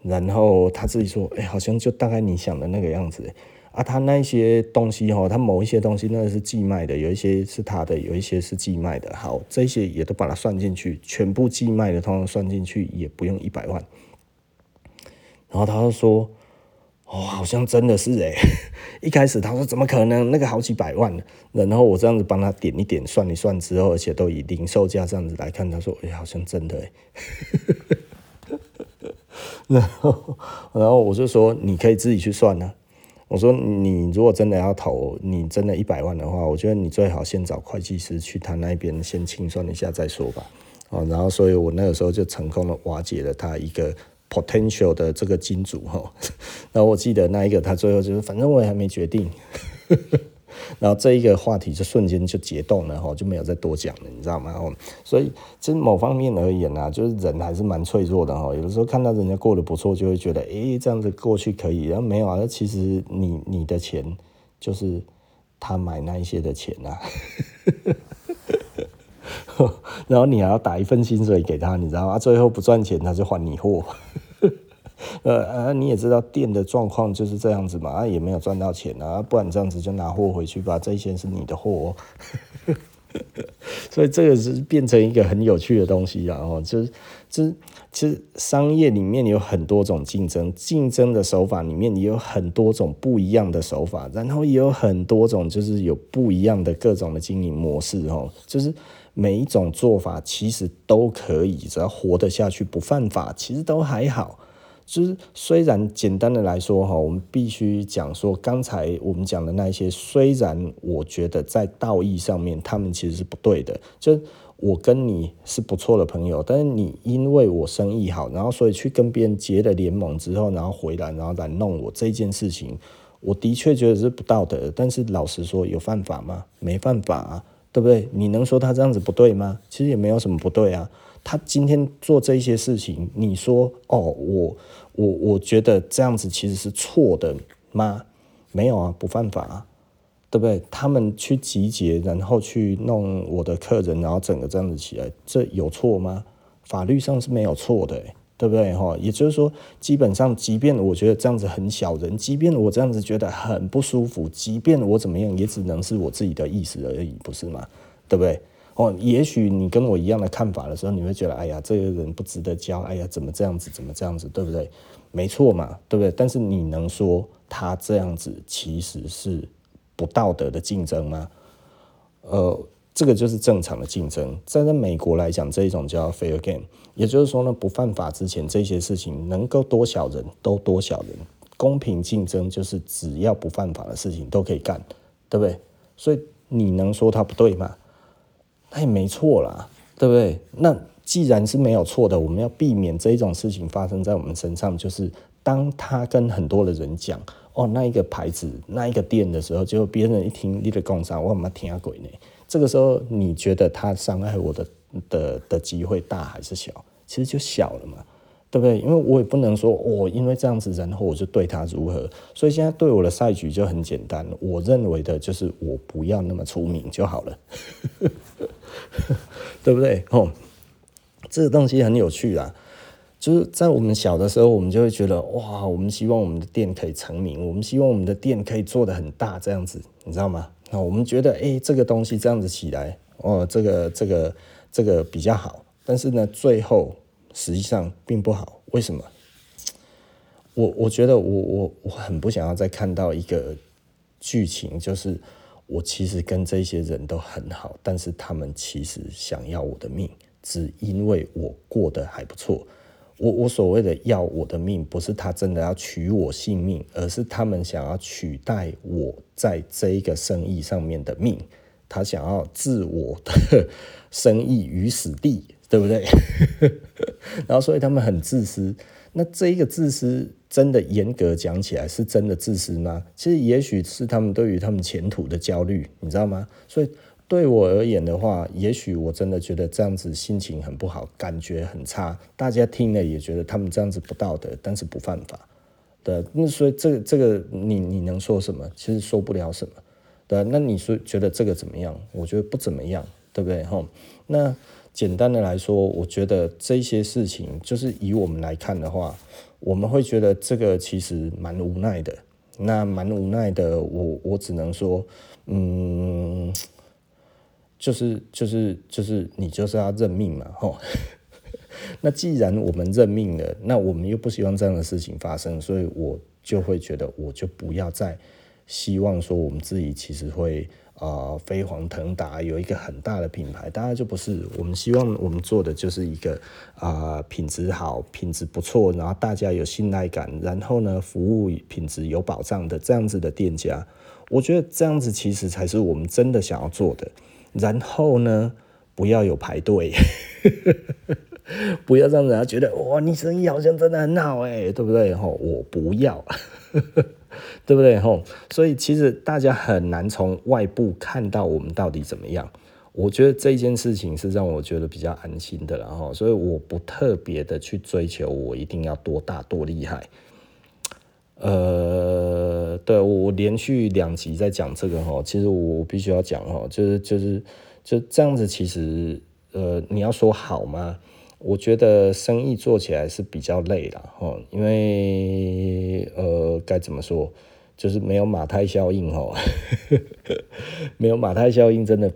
然后他自己说，哎，好像就大概你想的那个样子。啊，他那些东西哈，他某一些东西那是寄卖的，有一些是他的，有一些是寄卖的。好，这些也都把它算进去，全部寄卖的通通算进去，也不用一百万。然后他就说：“哦，好像真的是诶。” 一开始他说：“怎么可能？那个好几百万。”然后我这样子帮他点一点，算一算之后，而且都以零售价这样子来看，他说：“哎，好像真的诶。” 然后，然后我就说：“你可以自己去算呢。”我说，你如果真的要投，你真的一百万的话，我觉得你最好先找会计师去他那边先清算一下再说吧。哦，然后所以我那个时候就成功的瓦解了他一个 potential 的这个金主哈。然后我记得那一个他最后就是，反正我也还没决定。然后这一个话题就瞬间就解冻了哈，就没有再多讲了，你知道吗？哦所以其实某方面而言啊，就是人还是蛮脆弱的哈。有的时候看到人家过得不错，就会觉得诶，这样子过去可以，然后没有啊，其实你你的钱就是他买那一些的钱啊，然后你还要打一份薪水给他，你知道吗？最后不赚钱，他就还你货。呃呃，你也知道店的状况就是这样子嘛，啊也没有赚到钱啊，不然这样子就拿货回去吧，这一些是你的货，所以这个是变成一个很有趣的东西啊，哦，就是就是其实商业里面有很多种竞争，竞争的手法里面也有很多种不一样的手法，然后也有很多种就是有不一样的各种的经营模式哦，就是每一种做法其实都可以，只要活得下去不犯法，其实都还好。就是虽然简单的来说哈，我们必须讲说，刚才我们讲的那些，虽然我觉得在道义上面他们其实是不对的。就我跟你是不错的朋友，但是你因为我生意好，然后所以去跟别人结了联盟之后，然后回来，然后来弄我这件事情，我的确觉得是不道德。但是老实说，有犯法吗？没犯法啊。对不对？你能说他这样子不对吗？其实也没有什么不对啊。他今天做这些事情，你说哦，我我我觉得这样子其实是错的吗？没有啊，不犯法啊，对不对？他们去集结，然后去弄我的客人，然后整个这样子起来，这有错吗？法律上是没有错的，对不对？哈，也就是说，基本上，即便我觉得这样子很小人，即便我这样子觉得很不舒服，即便我怎么样，也只能是我自己的意思而已，不是吗？对不对？哦，也许你跟我一样的看法的时候，你会觉得，哎呀，这个人不值得交，哎呀，怎么这样子，怎么这样子，对不对？没错嘛，对不对？但是你能说他这样子其实是不道德的竞争吗？呃，这个就是正常的竞争。在在美国来讲，这一种叫 fair game，也就是说呢，不犯法之前，这些事情能够多小人都多小人，公平竞争就是只要不犯法的事情都可以干，对不对？所以你能说他不对吗？那也没错啦，对不对？那既然是没有错的，我们要避免这一种事情发生在我们身上。就是当他跟很多的人讲哦，那一个牌子、那一个店的时候，就别人一听你的工厂，我他妈听鬼呢？这个时候你觉得他伤害我的的的机会大还是小？其实就小了嘛。对不对？因为我也不能说，我、哦、因为这样子，然后我就对他如何。所以现在对我的赛局就很简单，我认为的就是我不要那么出名就好了，对不对？哦，这个东西很有趣啊，就是在我们小的时候，我们就会觉得哇，我们希望我们的店可以成名，我们希望我们的店可以做得很大，这样子，你知道吗？那我们觉得，哎，这个东西这样子起来，哦，这个这个这个比较好。但是呢，最后。实际上并不好，为什么？我我觉得我我我很不想要再看到一个剧情，就是我其实跟这些人都很好，但是他们其实想要我的命，只因为我过得还不错。我我所谓的要我的命，不是他真的要取我性命，而是他们想要取代我在这一个生意上面的命，他想要置我的 生意于死地。对不对？然后所以他们很自私。那这一个自私，真的严格讲起来，是真的自私吗？其实也许是他们对于他们前途的焦虑，你知道吗？所以对我而言的话，也许我真的觉得这样子心情很不好，感觉很差。大家听了也觉得他们这样子不道德，但是不犯法。对，那所以这个这个你你能说什么？其实说不了什么。对，那你说觉得这个怎么样？我觉得不怎么样，对不对？吼，那。简单的来说，我觉得这些事情就是以我们来看的话，我们会觉得这个其实蛮无奈的。那蛮无奈的，我我只能说，嗯，就是就是就是你就是要认命嘛，吼。那既然我们认命了，那我们又不希望这样的事情发生，所以我就会觉得，我就不要再希望说我们自己其实会。呃，飞黄腾达，有一个很大的品牌，当然就不是我们希望我们做的就是一个啊、品质好，品质不错，然后大家有信赖感，然后呢，服务品质有保障的这样子的店家，我觉得这样子其实才是我们真的想要做的。然后呢，不要有排队，不要让人家觉得哇，你生意好像真的很好哎，对不对？吼，我不要。对不对？吼，所以其实大家很难从外部看到我们到底怎么样。我觉得这件事情是让我觉得比较安心的，然后，所以我不特别的去追求我一定要多大多厉害。呃，对，我连续两集在讲这个哈，其实我必须要讲哈，就是就是就这样子，其实呃，你要说好吗？我觉得生意做起来是比较累的哈，因为呃该怎么说，就是没有马太效应哦，没有马太效应真的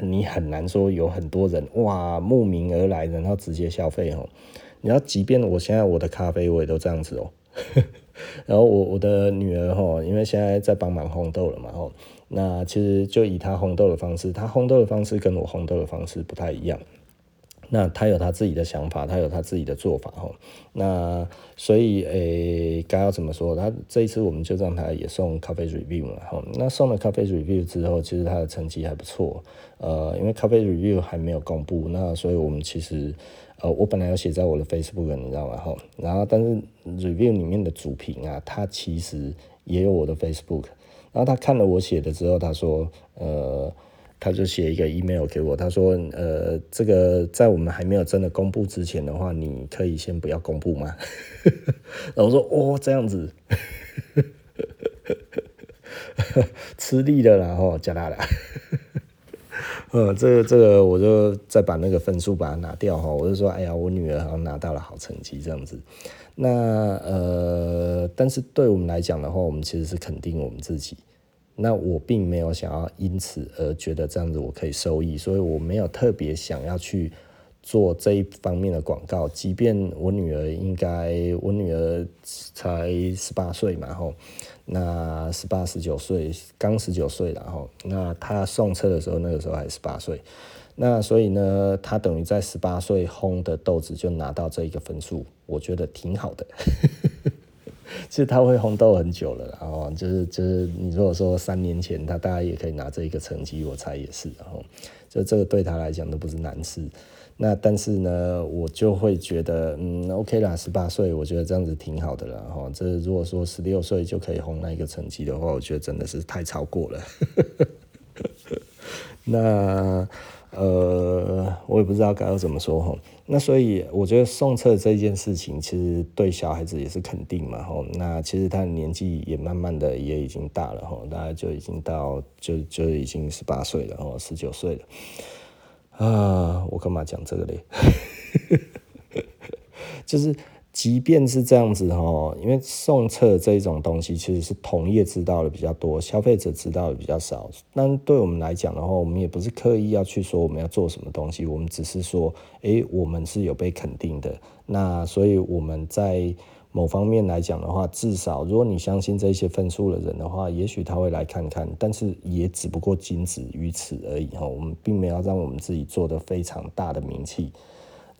你很难说有很多人哇慕名而来，然后直接消费哦。你要即便我现在我的咖啡我也都这样子哦，然后我我的女儿哈，因为现在在帮忙烘豆了嘛哈，那其实就以她烘豆的方式，她烘豆的方式跟我烘豆的方式不太一样。那他有他自己的想法，他有他自己的做法哈。那所以诶，该要怎么说？他这一次我们就让他也送咖啡 review 了哈。那送了咖啡 review 之后，其实他的成绩还不错。呃，因为咖啡 review 还没有公布，那所以我们其实呃，我本来要写在我的 Facebook，你知道吗？哈。然后但是 review 里面的主评啊，他其实也有我的 Facebook。然后他看了我写的之后，他说呃。他就写一个 email 给我，他说，呃，这个在我们还没有真的公布之前的话，你可以先不要公布吗？然后我说，哦，这样子，吃力的啦，吼，加大了。呃，这个这个，我就再把那个分数把它拿掉哈。我就说，哎呀，我女儿好像拿到了好成绩这样子。那呃，但是对我们来讲的话，我们其实是肯定我们自己。那我并没有想要因此而觉得这样子我可以收益，所以我没有特别想要去做这一方面的广告。即便我女儿应该，我女儿才十八岁嘛，吼。那十八十九岁，刚十九岁，然后那她送车的时候，那个时候还十八岁，那所以呢，他等于在十八岁烘的豆子就拿到这一个分数，我觉得挺好的。其实他会红豆很久了，然后就是就是你如果说三年前他大概也可以拿这一个成绩，我猜也是，然后就这个对他来讲都不是难事。那但是呢，我就会觉得，嗯，OK 啦，十八岁，我觉得这样子挺好的了哈。这如果说十六岁就可以红那一个成绩的话，我觉得真的是太超过了。那呃，我也不知道该要怎么说哈。那所以我觉得送册这件事情，其实对小孩子也是肯定嘛哈。那其实他的年纪也慢慢的也已经大了哈，大概就已经到就就已经十八岁了哈，十九岁了。啊，我干嘛讲这个嘞？就是，即便是这样子哈，因为送册这一种东西，其实是同业知道的比较多，消费者知道的比较少。但对我们来讲的话，我们也不是刻意要去说我们要做什么东西，我们只是说，诶，我们是有被肯定的。那所以我们在。某方面来讲的话，至少如果你相信这些分数的人的话，也许他会来看看，但是也只不过仅止于此而已哈。我们并没有让我们自己做的非常大的名气，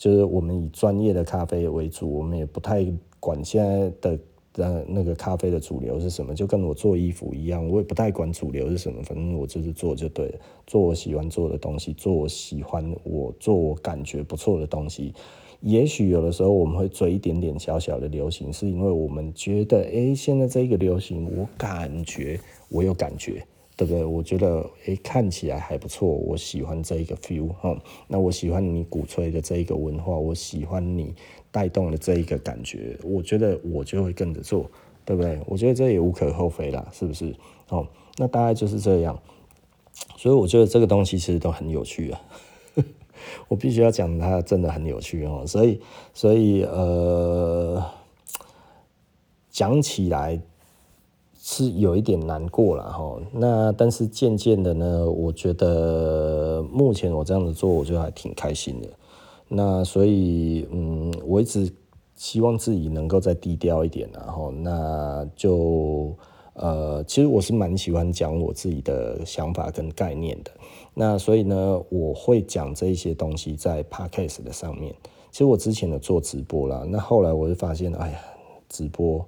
就是我们以专业的咖啡为主，我们也不太管现在的呃那个咖啡的主流是什么，就跟我做衣服一样，我也不太管主流是什么，反正我就是做就对了，做我喜欢做的东西，做我喜欢我做我感觉不错的东西。也许有的时候我们会追一点点小小的流行，是因为我们觉得，哎，现在这个流行，我感觉我有感觉，对不对？我觉得，哎，看起来还不错，我喜欢这一个 feel 哈。那我喜欢你鼓吹的这一个文化，我喜欢你带动的这一个感觉，我觉得我就会跟着做，对不对？我觉得这也无可厚非啦，是不是？哦，那大概就是这样。所以我觉得这个东西其实都很有趣啊。我必须要讲，它真的很有趣哦，所以，所以，呃，讲起来是有一点难过了哈。那但是渐渐的呢，我觉得目前我这样子做，我觉得还挺开心的。那所以，嗯，我一直希望自己能够再低调一点，然后那就，呃，其实我是蛮喜欢讲我自己的想法跟概念的。那所以呢，我会讲这一些东西在 Podcast 的上面。其实我之前有做直播啦，那后来我就发现，哎呀，直播，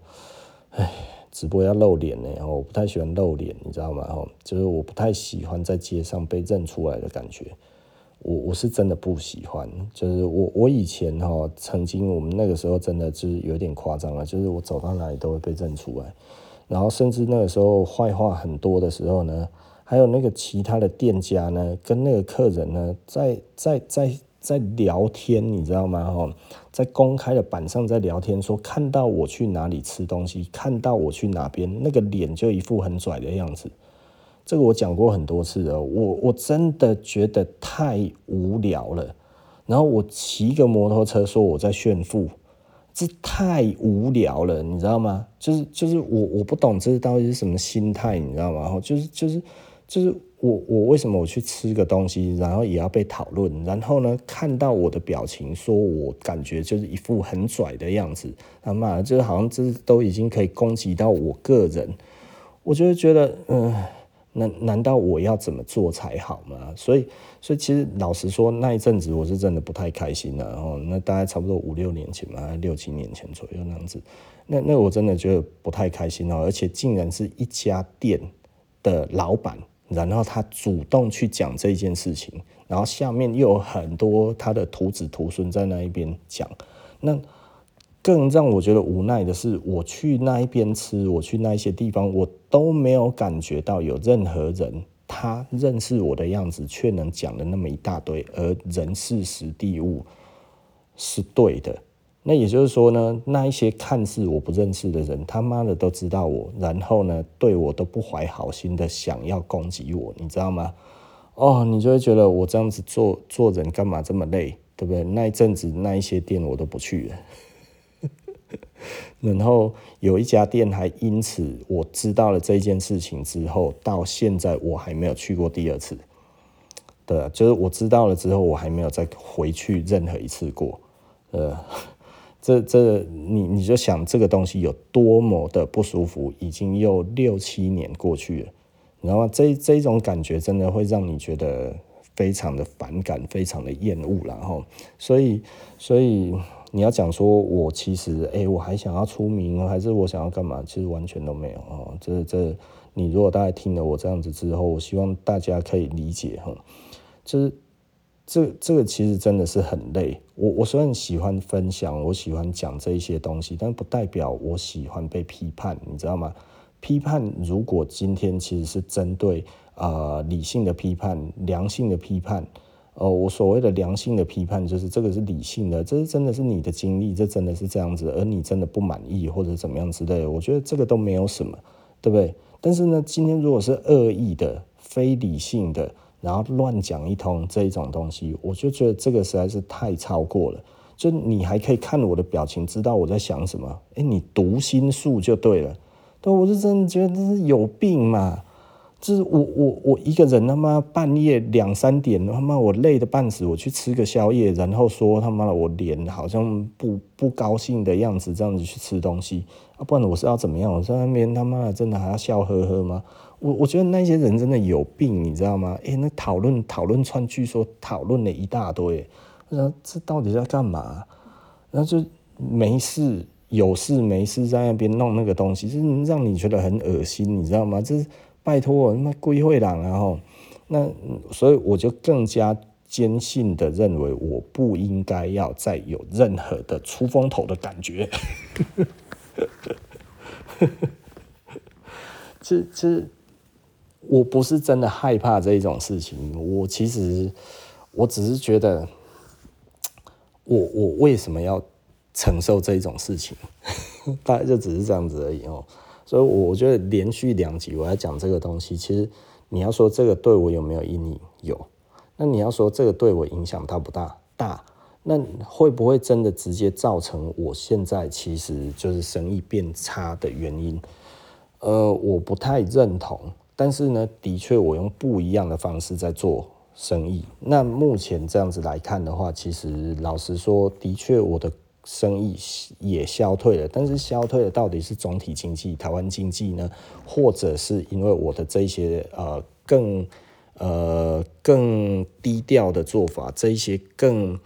哎，直播要露脸呢，我不太喜欢露脸，你知道吗？哦，就是我不太喜欢在街上被认出来的感觉。我我是真的不喜欢，就是我我以前哈，曾经我们那个时候真的就是有点夸张了，就是我走到哪里都会被认出来，然后甚至那个时候坏话很多的时候呢。还有那个其他的店家呢，跟那个客人呢，在在在在聊天，你知道吗？哈，在公开的板上在聊天，说看到我去哪里吃东西，看到我去哪边，那个脸就一副很拽的样子。这个我讲过很多次了，我我真的觉得太无聊了。然后我骑个摩托车说我在炫富，这太无聊了，你知道吗？就是就是我我不懂这到底是什么心态，你知道吗？就是就是。就是我，我为什么我去吃个东西，然后也要被讨论？然后呢，看到我的表情，说我感觉就是一副很拽的样子，他妈，就是好像这都已经可以攻击到我个人，我就会觉得，嗯，难难道我要怎么做才好吗？所以，所以其实老实说，那一阵子我是真的不太开心的。然后，那大概差不多五六年前吧，六七年前左右那样子，那那我真的觉得不太开心哦，而且竟然是一家店的老板。然后他主动去讲这件事情，然后下面又有很多他的徒子徒孙在那一边讲。那更让我觉得无奈的是，我去那一边吃，我去那一些地方，我都没有感觉到有任何人他认识我的样子，却能讲了那么一大堆，而人事时地物是对的。那也就是说呢，那一些看似我不认识的人，他妈的都知道我，然后呢，对我都不怀好心的想要攻击我，你知道吗？哦，你就会觉得我这样子做做人干嘛这么累，对不对？那一阵子那一些店我都不去了，然后有一家店还因此我知道了这件事情之后，到现在我还没有去过第二次。对，就是我知道了之后，我还没有再回去任何一次过，呃。这这，你你就想这个东西有多么的不舒服，已经又六七年过去了，你知道吗？这这种感觉真的会让你觉得非常的反感，非常的厌恶，然后，所以所以你要讲说我其实哎，我还想要出名，还是我想要干嘛？其实完全都没有哦。这这，你如果大家听了我这样子之后，我希望大家可以理解哈，就是。这这个其实真的是很累。我我虽然喜欢分享，我喜欢讲这一些东西，但不代表我喜欢被批判，你知道吗？批判如果今天其实是针对呃理性的批判、良性的批判，呃，我所谓的良性的批判就是这个是理性的，这是真的是你的经历，这真的是这样子，而你真的不满意或者怎么样之类的，我觉得这个都没有什么，对不对？但是呢，今天如果是恶意的、非理性的。然后乱讲一通这一种东西，我就觉得这个实在是太超过了。就你还可以看我的表情，知道我在想什么。哎，你读心术就对了。对，我是真的觉得这是有病嘛。就是我我我一个人他妈半夜两三点他妈我累得半死，我去吃个宵夜，然后说他妈的我脸好像不不高兴的样子，这样子去吃东西啊，不然我是要怎么样？我在那边他妈的真的还要笑呵呵吗？我我觉得那些人真的有病，你知道吗？诶，那讨论讨论串，据说讨论了一大堆，那这到底在干嘛？然后就没事有事没事在那边弄那个东西，就是让你觉得很恶心，你知道吗？这是拜托我他妈归会党，然后那所以我就更加坚信的认为，我不应该要再有任何的出风头的感觉。这这。我不是真的害怕这一种事情，我其实我只是觉得我，我为什么要承受这一种事情？大概就只是这样子而已哦。所以我觉得连续两集我要讲这个东西，其实你要说这个对我有没有意义？有。那你要说这个对我影响大不大？大。那会不会真的直接造成我现在其实就是生意变差的原因？呃，我不太认同。但是呢，的确，我用不一样的方式在做生意。那目前这样子来看的话，其实老实说，的确我的生意也消退了。但是消退了，到底是总体经济、台湾经济呢，或者是因为我的这些呃更呃更低调的做法，这一些更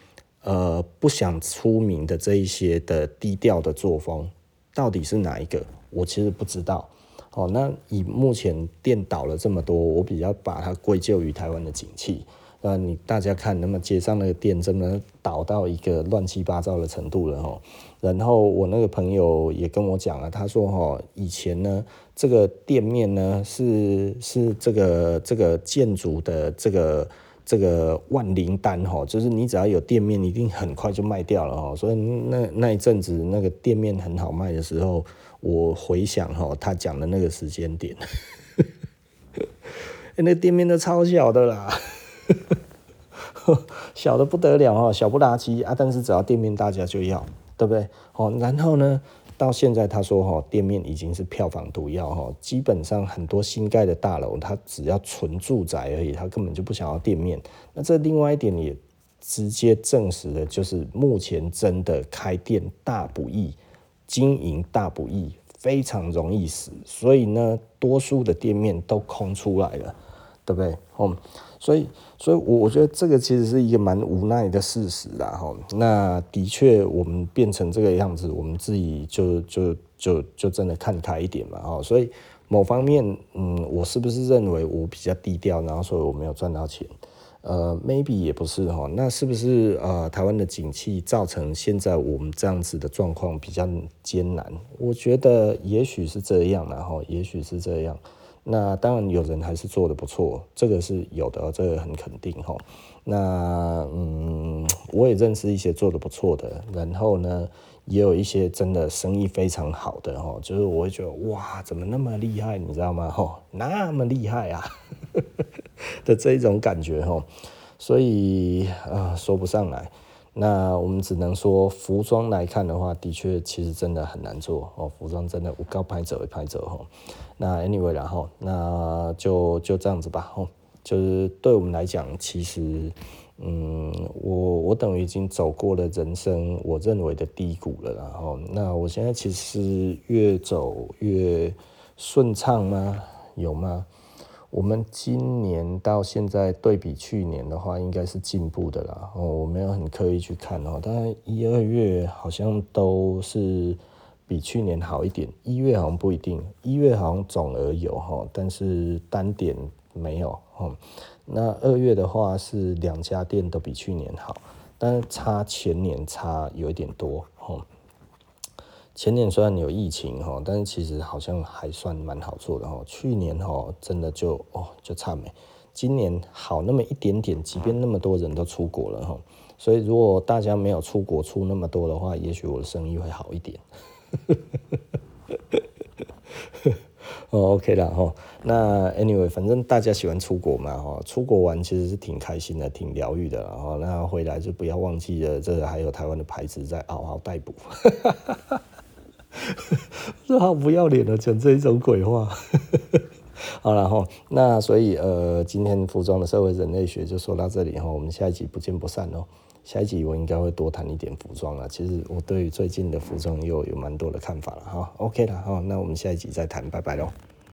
呃不想出名的这一些的低调的作风，到底是哪一个？我其实不知道。哦，那以目前店倒了这么多，我比较把它归咎于台湾的景气。那你大家看，那么街上那个店真的倒到一个乱七八糟的程度了哈。然后我那个朋友也跟我讲了，他说哈，以前呢这个店面呢是是这个这个建筑的这个这个万灵丹哈，就是你只要有店面，一定很快就卖掉了哈。所以那那一阵子那个店面很好卖的时候。我回想哈，他讲的那个时间点，那店面都超小的啦，小的不得了哦，小不拉几啊！但是只要店面大家就要，对不对？好，然后呢，到现在他说哈，店面已经是票房毒药哈，基本上很多新盖的大楼，他只要纯住宅而已，他根本就不想要店面。那这另外一点也直接证实了，就是目前真的开店大不易。经营大不易，非常容易死，所以呢，多数的店面都空出来了，对不对？嗯，所以，所以，我我觉得这个其实是一个蛮无奈的事实啦。哈，那的确，我们变成这个样子，我们自己就就就就真的看开一点嘛。哈，所以某方面，嗯，我是不是认为我比较低调，然后所以我没有赚到钱？呃，maybe 也不是哈，那是不是呃台湾的景气造成现在我们这样子的状况比较艰难？我觉得也许是这样，然后也许是这样。那当然有人还是做得不错，这个是有的，这个很肯定哈。那嗯，我也认识一些做得不错的，然后呢，也有一些真的生意非常好的哈，就是我会觉得哇，怎么那么厉害，你知道吗？哈，那么厉害啊 的这一种感觉哈，所以啊，说不上来。那我们只能说，服装来看的话，的确其实真的很难做哦。服装真的我高拍走一拍走哈。那 anyway 然后那就就这样子吧。就是对我们来讲，其实嗯，我我等于已经走过了人生我认为的低谷了。然后那我现在其实越走越顺畅吗？有吗？我们今年到现在对比去年的话，应该是进步的啦。哦，我没有很刻意去看哦，但一二月好像都是比去年好一点。一月好像不一定，一月好像总额有哈，但是单点没有哦。那二月的话是两家店都比去年好，但是差前年差有一点多。前年虽然有疫情哈，但是其实好像还算蛮好做的哈。去年哈真的就哦就差没，今年好那么一点点，即便那么多人都出国了哈，所以如果大家没有出国出那么多的话，也许我的生意会好一点。哦，OK 了哈。那 Anyway，反正大家喜欢出国嘛哈，出国玩其实是挺开心的，挺疗愈的。然后那回来就不要忘记了，这个还有台湾的牌子在嗷嗷待哺。这好不要脸的讲这一种鬼话。好了哈，那所以呃，今天服装的社会人类学就说到这里哈，我们下一集不见不散哦。下一集我应该会多谈一点服装了。其实我对于最近的服装又有蛮多的看法了哈。OK 了哈，那我们下一集再谈，拜拜喽。